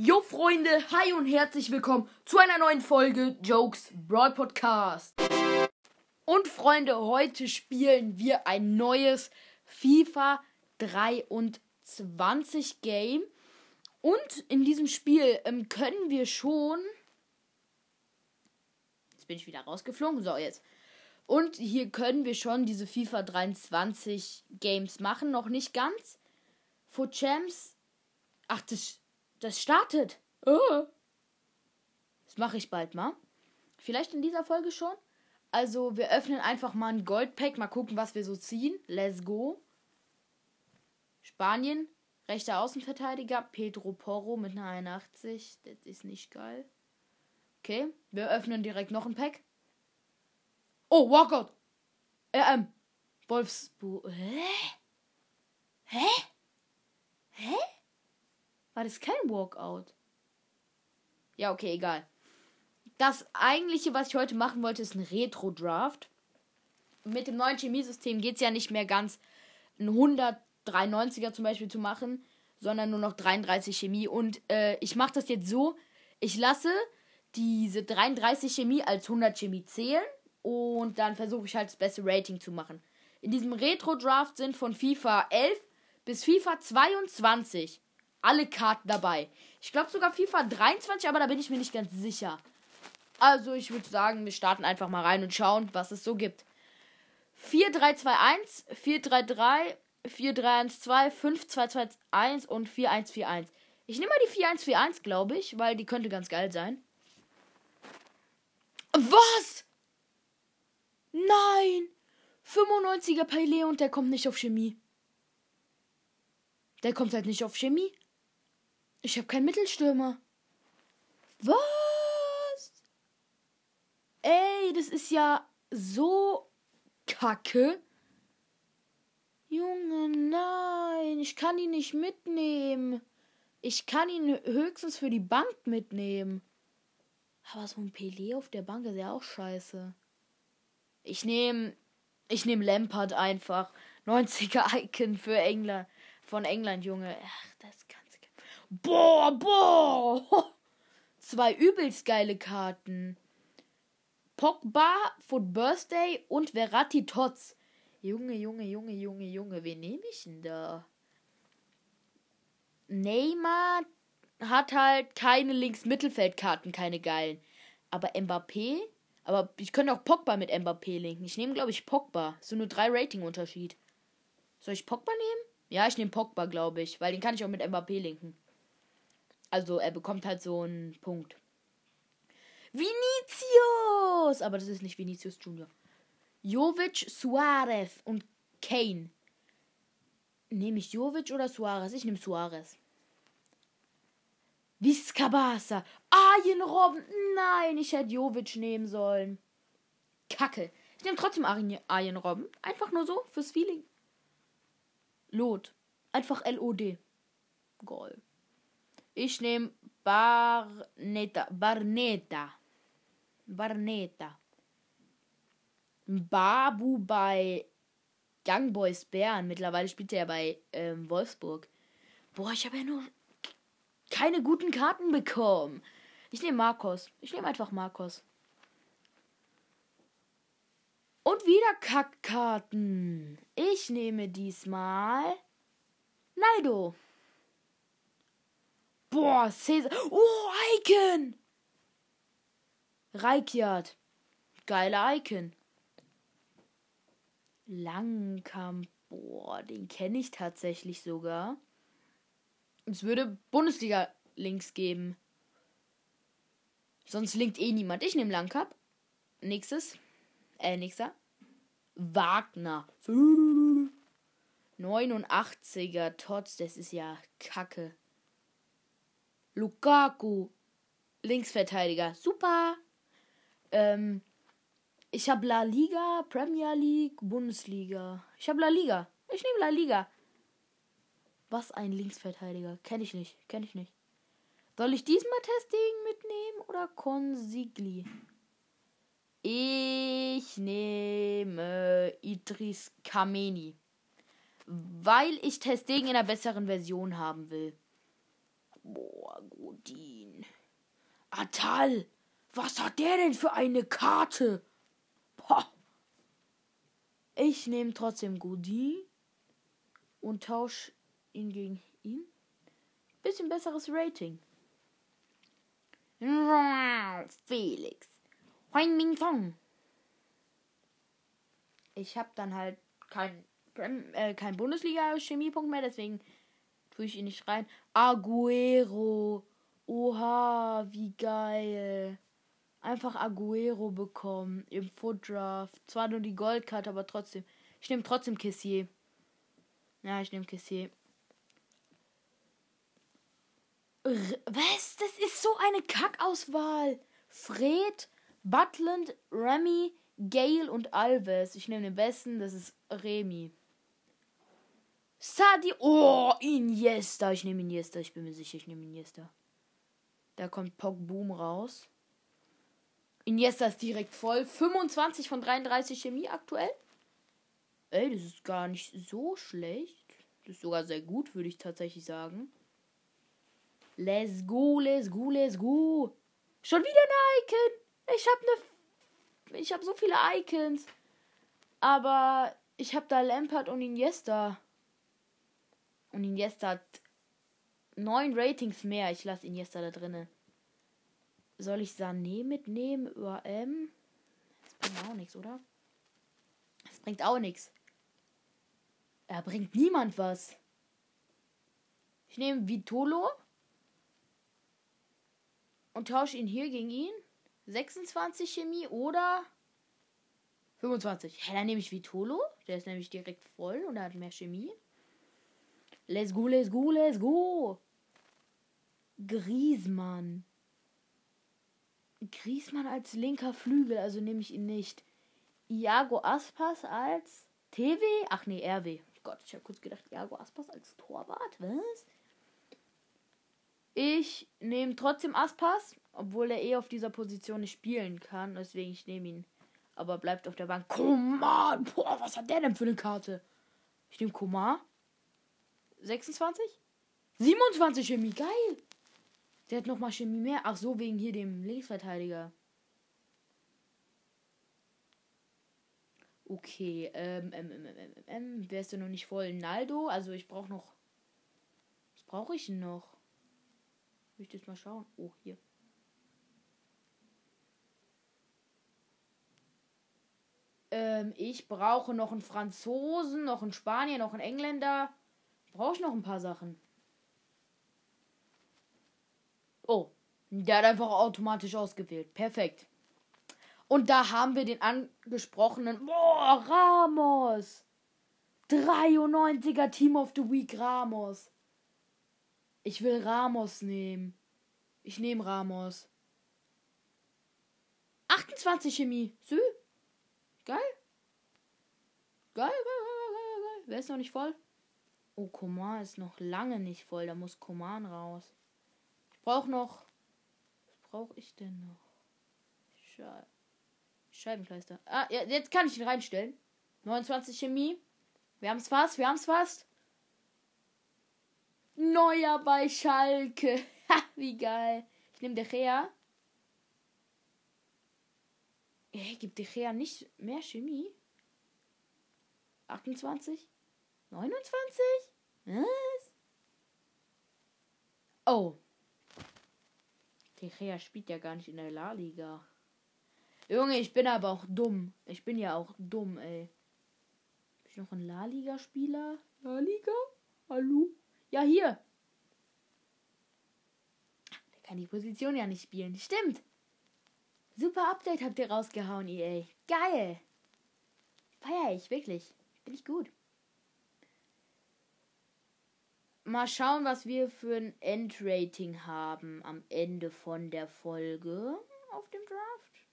Jo Freunde, hi und herzlich willkommen zu einer neuen Folge Jokes Broad Podcast. Und Freunde, heute spielen wir ein neues FIFA 23 Game. Und in diesem Spiel ähm, können wir schon. Jetzt bin ich wieder rausgeflogen. So, jetzt. Und hier können wir schon diese FIFA 23 Games machen. Noch nicht ganz. For Champs. Ach, das, das startet. Oh. Das mache ich bald mal. Vielleicht in dieser Folge schon. Also, wir öffnen einfach mal ein Goldpack. Mal gucken, was wir so ziehen. Let's go. Spanien. Rechter Außenverteidiger. Pedro Porro mit einer 81. Das ist nicht geil. Okay. Wir öffnen direkt noch ein Pack. Oh, Walkout. RM. Wolfsburg. Hä? Hä? Hä? War das kein Walkout? Ja, okay, egal. Das eigentliche, was ich heute machen wollte, ist ein Retro-Draft. Mit dem neuen Chemiesystem geht es ja nicht mehr ganz, ein 193er zum Beispiel zu machen, sondern nur noch 33 Chemie. Und äh, ich mache das jetzt so, ich lasse diese 33 Chemie als 100 Chemie zählen und dann versuche ich halt das beste Rating zu machen. In diesem Retro-Draft sind von FIFA 11 bis FIFA 22 alle Karten dabei. Ich glaube sogar FIFA 23, aber da bin ich mir nicht ganz sicher. Also ich würde sagen, wir starten einfach mal rein und schauen, was es so gibt. 4-3-2-1, 4-3-3, 4-3-1-2, 5-2-2-1 und 4-1-4-1. Ich nehme mal die 4-1-4-1, glaube ich, weil die könnte ganz geil sein. Was? Nein! 95er Pele und der kommt nicht auf Chemie. Der kommt halt nicht auf Chemie. Ich habe keinen Mittelstürmer. Was? Ey, das ist ja so kacke. Junge, nein, ich kann ihn nicht mitnehmen. Ich kann ihn höchstens für die Bank mitnehmen. Aber so ein Pelé auf der Bank ist ja auch scheiße. Ich nehme ich nehme Lampard einfach. 90er Icon für England. Von England, Junge. Ach, das. Boah, boah. Zwei übelst geile Karten. Pogba, Foot Birthday und Verratti Tots. Junge, Junge, Junge, Junge, Junge. Wen nehme ich denn da? Neymar hat halt keine Links-Mittelfeld-Karten, keine geilen. Aber Mbappé aber ich könnte auch Pogba mit Mbappé linken. Ich nehme, glaube ich, Pogba. So nur drei Rating-Unterschied. Soll ich Pogba nehmen? Ja, ich nehme Pogba, glaube ich. Weil den kann ich auch mit Mbappé linken. Also, er bekommt halt so einen Punkt. Vinicius! Aber das ist nicht Vinicius Junior. Jovic, Suarez und Kane. Nehme ich Jovic oder Suarez? Ich nehme Suarez. Viscabasa. Arjen Robben. Nein, ich hätte Jovic nehmen sollen. Kacke. Ich nehme trotzdem Arjen Robben. Einfach nur so, fürs Feeling. Lot. Einfach L-O-D. Goal. Ich nehme Barneta. Barneta. Barneta. Babu bei Young Boys Bern. Mittlerweile spielt er ja bei ähm, Wolfsburg. Boah, ich habe ja nur keine guten Karten bekommen. Ich nehme Marcos. Ich nehme einfach Marcos. Und wieder Kackkarten. Ich nehme diesmal Naldo. Boah, Cäsar. Oh, Icon. Reikjard. Geile Icon. Langkamp. Boah, den kenne ich tatsächlich sogar. Es würde Bundesliga-Links geben. Sonst linkt eh niemand. Ich nehme Langkap. Nächstes. Äh, nächster. Wagner. 89er Tots, das ist ja Kacke. Lukaku. Linksverteidiger. Super. Ähm, ich habe La Liga, Premier League, Bundesliga. Ich habe La Liga. Ich nehme La Liga. Was ein Linksverteidiger. Kenne ich nicht. Kenne ich nicht. Soll ich diesmal Testing mitnehmen oder Consigli? Ich nehme Idris Kameni. Weil ich Testing in einer besseren Version haben will. Boah, Godin. Atal, was hat der denn für eine Karte? Boah. Ich nehme trotzdem Godin und tausche ihn gegen ihn. Bisschen besseres Rating. Felix. Huang Ming. Ich habe dann halt kein, äh, kein Bundesliga-Chemiepunkt mehr, deswegen tue ich ihn nicht rein. Aguero. Oha, wie geil. Einfach Aguero bekommen im Foot Draft. Zwar nur die Goldkarte, aber trotzdem. Ich nehme trotzdem Kessier. Ja, ich nehme Kessier. Was? Das ist so eine Kackauswahl. Fred, Butland, Remy, Gale und Alves. Ich nehme den besten, das ist Remy. Sadi. Oh, Iniesta. Ich nehme Iniesta. Ich bin mir sicher, ich nehme Iniesta. Da kommt Boom raus. Iniesta ist direkt voll. 25 von 33 Chemie aktuell. Ey, das ist gar nicht so schlecht. Das ist sogar sehr gut, würde ich tatsächlich sagen. Let's go, let's go, let's go. Schon wieder ein Icon. Ich habe ne. Ich habe so viele Icons. Aber ich habe da Lampard und Iniesta. Und Iniesta hat neun Ratings mehr. Ich lasse Iniesta da drinnen. Soll ich Sané mitnehmen über M? Das bringt auch nichts, oder? Das bringt auch nichts. Er bringt niemand was. Ich nehme Vitolo und tausche ihn hier gegen ihn. 26 Chemie oder 25. Hä, dann nehme ich Vitolo. Der ist nämlich direkt voll und er hat mehr Chemie. Let's go, let's go, let's go. Griesmann. Griesmann als linker Flügel, also nehme ich ihn nicht. Iago Aspas als TW? Ach nee, RW. Gott, ich habe kurz gedacht, Iago Aspas als Torwart. Was? Ich nehme trotzdem Aspas, obwohl er eh auf dieser Position nicht spielen kann. Deswegen ich nehme ihn. Aber bleibt auf der Bank. Komar! Boah, was hat der denn für eine Karte? Ich nehme Komar. 26? 27 Chemie, geil. Der hat nochmal Chemie mehr. Ach so, wegen hier dem Linksverteidiger. Okay, ähm, ähm, ähm, ähm, ähm, wer ist denn noch nicht voll? Naldo, also ich brauche noch. Was brauche ich denn noch? Ich das mal schauen? Oh, hier. Ähm, ich brauche noch einen Franzosen, noch einen Spanier, noch einen Engländer. Brauche ich noch ein paar Sachen. Oh, der hat einfach automatisch ausgewählt. Perfekt. Und da haben wir den angesprochenen. Boah, Ramos. 93er Team of the Week Ramos. Ich will Ramos nehmen. Ich nehme Ramos. 28 Chemie. Sü. Geil. Geil, geil, geil, geil, geil. Wer ist noch nicht voll? Oh, Koman ist noch lange nicht voll. Da muss Koman raus. Ich brauche noch. Was brauche ich denn noch? Scheiße. Scheibenkleister. Ah, ja, jetzt kann ich ihn reinstellen. 29 Chemie. Wir haben es fast, wir haben es fast. Neuer bei Schalke. Ha, wie geil. Ich nehme De Gea. Hey, gibt De nicht mehr Chemie? 28? 29? Was? Oh. De Gea spielt ja gar nicht in der La Liga. Junge, ich bin aber auch dumm. Ich bin ja auch dumm, ey. Bin ich noch ein La Liga-Spieler? La Liga? Hallo? Ja, hier. Der kann die Position ja nicht spielen. Stimmt. Super Update habt ihr rausgehauen, EA. Geil. Feier ich, wirklich. Bin ich gut. Mal schauen, was wir für ein Endrating haben am Ende von der Folge auf dem Draft.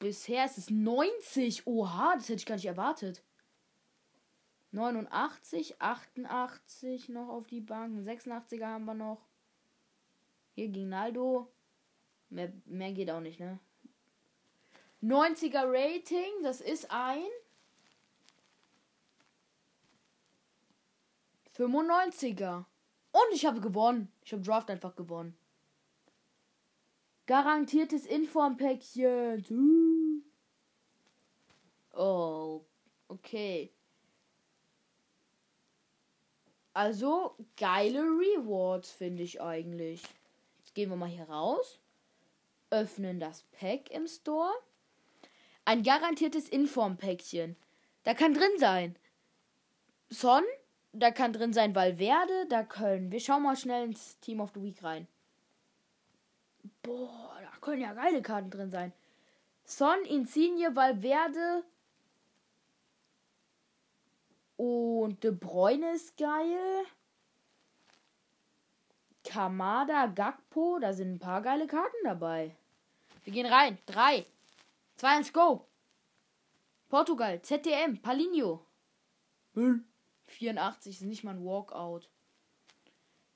Bisher ist es 90. Oha, das hätte ich gar nicht erwartet. 89, 88 noch auf die Bank. 86er haben wir noch. Hier ging Naldo. Mehr, mehr geht auch nicht, ne? 90er Rating, das ist ein 95er. Und ich habe gewonnen. Ich habe Draft einfach gewonnen. Garantiertes Informpäckchen. Oh, okay. Also, geile Rewards finde ich eigentlich. Jetzt gehen wir mal hier raus. Öffnen das Pack im Store. Ein garantiertes Informpäckchen. Da kann drin sein. Son, da kann drin sein Valverde, da können. Wir schauen mal schnell ins Team of the Week rein. Boah, da können ja geile Karten drin sein. Son, Insigne, Valverde. Und De Bruyne ist geil. Kamada, Gakpo, da sind ein paar geile Karten dabei. Wir gehen rein. 3, 2, 1, go. Portugal, ZDM, Palinho. Müll. 84 ist nicht mal ein Walkout.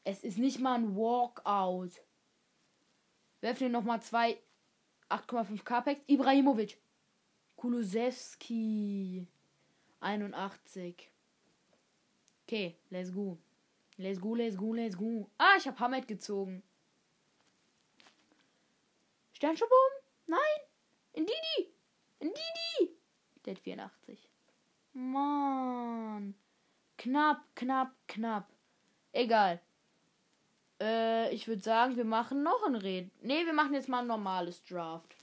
Es ist nicht mal ein Walkout. Wir öffnen nochmal zwei 8,5k Packs. Ibrahimovic. Kulusewski. 81. Okay, let's go. Let's go, let's go, let's go. Ah, ich habe Hamed gezogen. Sternschubum? Nein. In Didi. In Didi. Der hat 84. Mann. Knapp, knapp, knapp. Egal. Äh, ich würde sagen, wir machen noch ein Red. Ne, wir machen jetzt mal ein normales Draft.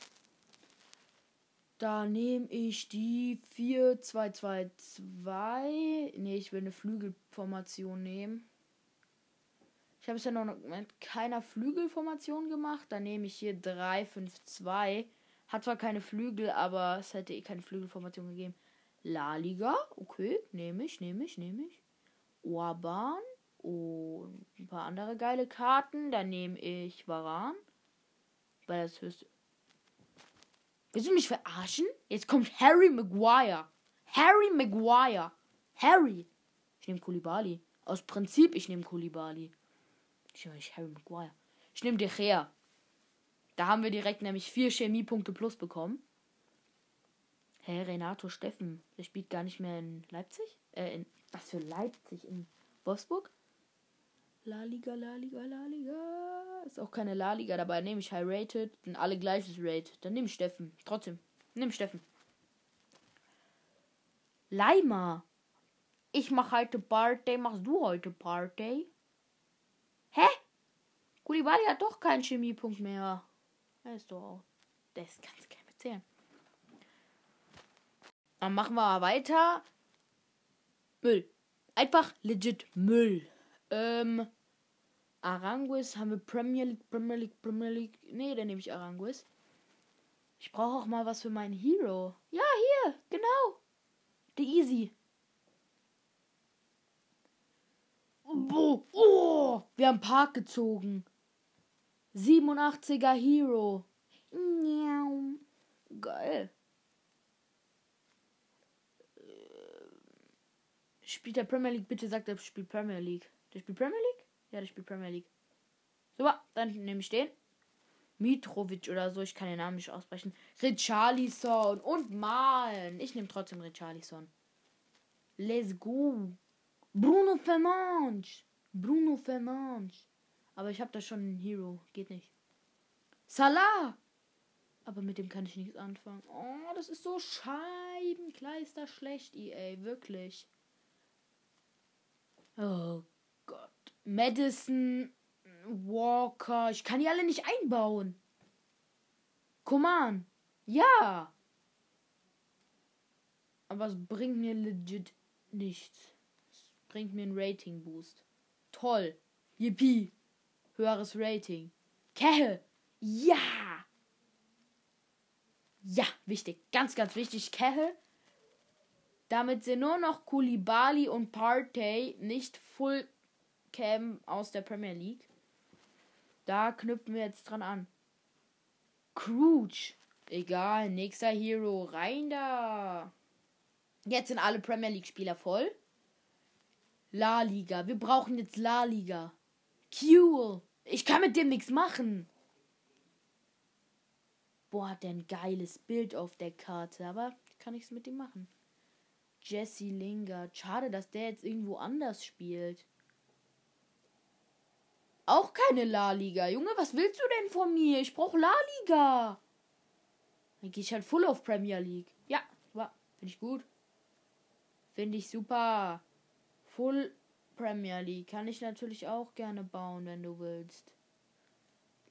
Da nehme ich die 4-2-2-2. Ne, ich will eine Flügelformation nehmen. Ich habe es ja noch mit keiner Flügelformation gemacht. Da nehme ich hier 3-5-2. Hat zwar keine Flügel, aber es hätte eh keine Flügelformation gegeben. La Liga, okay, nehme ich, nehme ich, nehme ich. Orban und ein paar andere geile Karten. Dann nehme ich Varan. Weil das höchste. Willst du mich verarschen? Jetzt kommt Harry Maguire. Harry Maguire. Harry. Ich nehme Kulibali. Aus Prinzip, ich nehme Kulibali. Ich nehme nicht Harry Maguire. Ich nehme dich her. Da haben wir direkt nämlich vier Chemiepunkte plus bekommen. Hä, hey, Renato Steffen. Der spielt gar nicht mehr in Leipzig? Äh, in. Was für Leipzig? In Wolfsburg? La Liga, La Liga, La Liga. Ist auch keine La Liga dabei. Nehme ich High Rated. Sind alle gleiches Rate. Dann nehme ich Steffen. Trotzdem. Nimm Steffen. Leima. Ich mach heute Party. Machst du heute Party? Hä? Kulibali hat doch keinen Chemiepunkt mehr. Er ist doch auch. Das kannst du keinem erzählen. Dann machen wir weiter. Müll. Einfach legit Müll. Ähm. Aranguis haben wir Premier League, Premier League, Premier League. Nee, dann nehme ich Aranguis. Ich brauche auch mal was für meinen Hero. Ja, hier, genau. The Easy. Oh, oh, wir haben Park gezogen. 87er Hero. Geil. Spielt der Premier League? Bitte sagt, er spielt Premier League. Der spielt Premier League? Ja, der spielt Premier League. Super, dann nehme ich den. Mitrovic oder so, ich kann den Namen nicht aussprechen. Richarlison und Malen. Ich nehme trotzdem Richarlison. Let's go. Bruno Fernandes. Bruno Fernandes. Aber ich habe da schon einen Hero. Geht nicht. Salah. Aber mit dem kann ich nichts anfangen. Oh, das ist so scheibenkleister schlecht, EA. Wirklich. Oh Gott. Madison, Walker. Ich kann die alle nicht einbauen. Command. Ja. Aber es bringt mir legit nichts. Es bringt mir einen Rating-Boost. Toll. Yippie. Höheres Rating. Kehe. Ja. Ja, wichtig. Ganz, ganz wichtig. Kehe damit sind nur noch Kulibali und Partey nicht Full Cam aus der Premier League. Da knüpfen wir jetzt dran an. Crouch. Egal, nächster Hero. Rein da. Jetzt sind alle Premier League Spieler voll. La Liga. Wir brauchen jetzt La Liga. Cool. Ich kann mit dem nichts machen. Boah, hat der ein geiles Bild auf der Karte. Aber kann nichts mit dem machen. Jesse Lingard. Schade, dass der jetzt irgendwo anders spielt. brauche keine La Liga. Junge, was willst du denn von mir? Ich brauche La Liga. Dann gehe ich halt full auf Premier League. Ja, war. Finde ich gut. Finde ich super. Full Premier League. Kann ich natürlich auch gerne bauen, wenn du willst.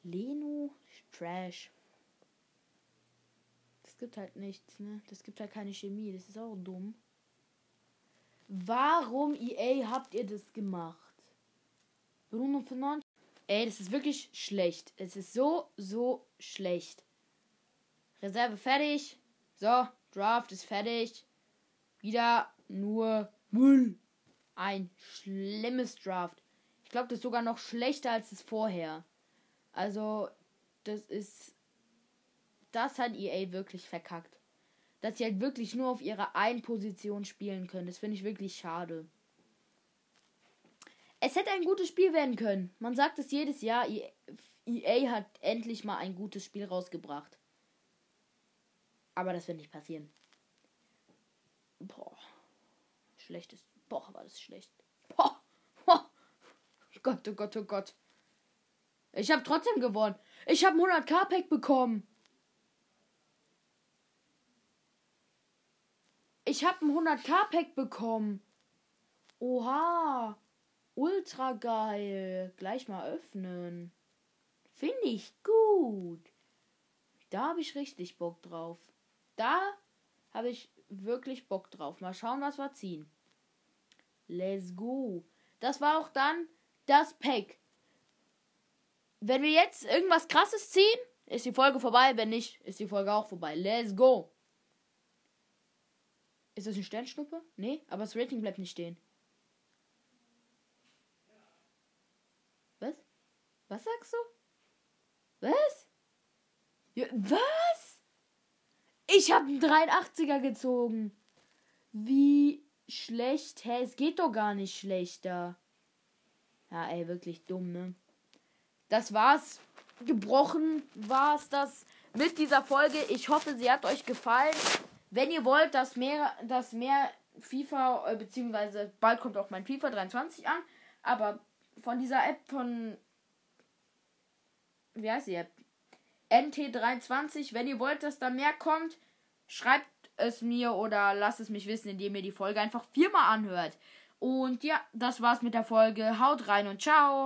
Leno, Trash. Das gibt halt nichts, ne? Das gibt halt keine Chemie. Das ist auch dumm. Warum, EA, habt ihr das gemacht? Bruno Fernandes. Ey, das ist wirklich schlecht. Es ist so, so schlecht. Reserve fertig. So, Draft ist fertig. Wieder nur Müll. Ein schlimmes Draft. Ich glaube, das ist sogar noch schlechter als das vorher. Also, das ist. Das hat EA wirklich verkackt. Dass sie halt wirklich nur auf ihrer einen Position spielen können. Das finde ich wirklich schade. Es hätte ein gutes Spiel werden können. Man sagt es jedes Jahr. EA hat endlich mal ein gutes Spiel rausgebracht. Aber das wird nicht passieren. Boah. Schlechtes. Boah, war das schlecht. Boah. Boah. Gott, oh Gott, oh Gott. Ich habe trotzdem gewonnen. Ich habe 100k Pack bekommen. Ich habe ein 100k Pack bekommen. Oha. Ultra geil. Gleich mal öffnen. Finde ich gut. Da habe ich richtig Bock drauf. Da habe ich wirklich Bock drauf. Mal schauen, was wir ziehen. Let's go. Das war auch dann das Pack. Wenn wir jetzt irgendwas krasses ziehen, ist die Folge vorbei. Wenn nicht, ist die Folge auch vorbei. Let's go. Ist das eine Sternschnuppe? Nee, aber das Rating bleibt nicht stehen. Was? Was sagst du? Was? Ja, was? Ich habe einen 83er gezogen. Wie schlecht? Hä, es geht doch gar nicht schlechter. Ja, ey, wirklich dumm, ne? Das war's. Gebrochen war's das mit dieser Folge. Ich hoffe, sie hat euch gefallen. Wenn ihr wollt, dass mehr, dass mehr FIFA, äh, beziehungsweise bald kommt auch mein FIFA 23 an, aber von dieser App von, wie heißt die App? NT23, wenn ihr wollt, dass da mehr kommt, schreibt es mir oder lasst es mich wissen, indem ihr die Folge einfach viermal anhört. Und ja, das war's mit der Folge. Haut rein und ciao.